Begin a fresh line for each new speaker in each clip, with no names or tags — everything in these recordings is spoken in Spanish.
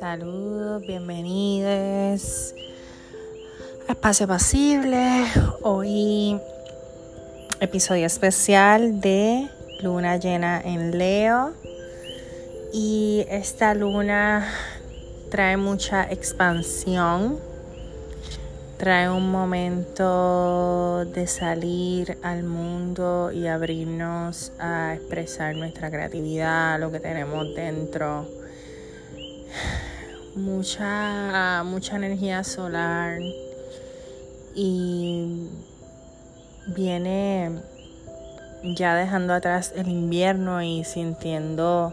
Saludos, bienvenidos a Espacio Pasible. Hoy episodio especial de Luna llena en Leo. Y esta luna trae mucha expansión, trae un momento de salir al mundo y abrirnos a expresar nuestra creatividad, lo que tenemos dentro. Mucha, mucha energía solar y viene ya dejando atrás el invierno y sintiendo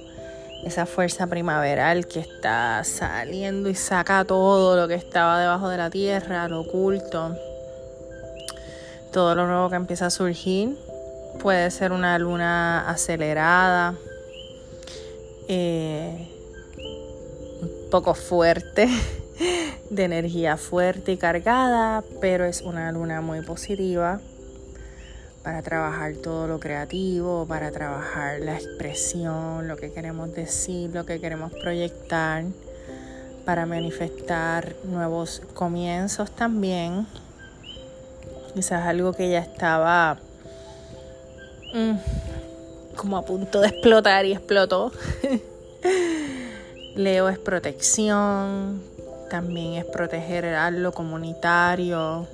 esa fuerza primaveral que está saliendo y saca todo lo que estaba debajo de la tierra, lo oculto, todo lo nuevo que empieza a surgir. Puede ser una luna acelerada. Eh, poco fuerte, de energía fuerte y cargada, pero es una luna muy positiva para trabajar todo lo creativo, para trabajar la expresión, lo que queremos decir, lo que queremos proyectar, para manifestar nuevos comienzos también. Quizás algo que ya estaba mm, como a punto de explotar y explotó. Leo es protección, también es proteger a lo comunitario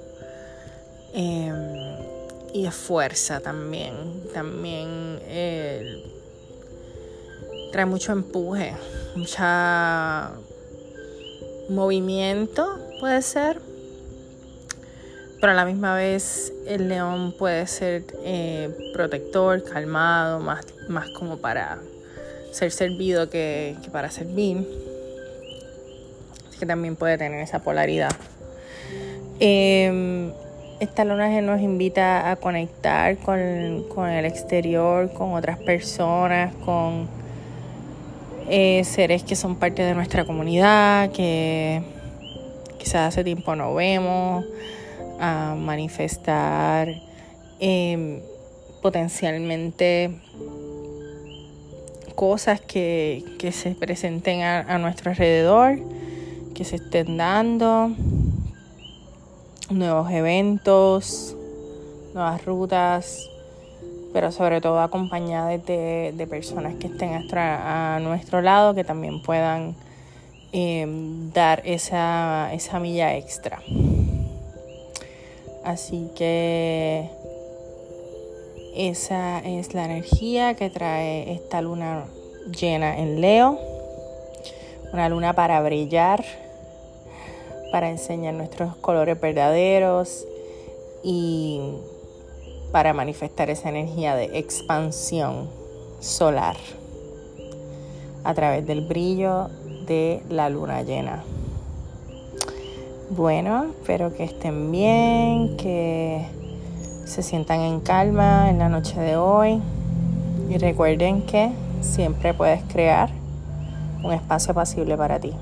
em, y es fuerza también. También trae mucho empuje, mucha movimiento puede ser, pero a la misma vez el león puede ser eh, protector, calmado, más, más como para ser servido que, para servir. Así que también puede tener esa polaridad. Eh, esta luna nos invita a conectar con, el exterior, con otras personas, con eh, seres que son parte de nuestra comunidad, que quizás hace tiempo no vemos, a manifestar em, potencialmente cosas que, se presenten a, nuestro alrededor, que se estén dando, nuevos eventos, nuevas rutas, pero sobre todo acompañadas de, personas que estén a, nuestro lado, que también puedan em, dar esa, esa milla extra. Así que esa es la energía que trae esta luna llena en Leo. Una luna para brillar, para enseñar nuestros colores verdaderos y para manifestar esa energía de expansión solar a través del brillo de la luna llena. Bueno, espero que estén bien, que se sientan en calma en la noche de hoy y recuerden que siempre puedes crear un espacio pasible para ti.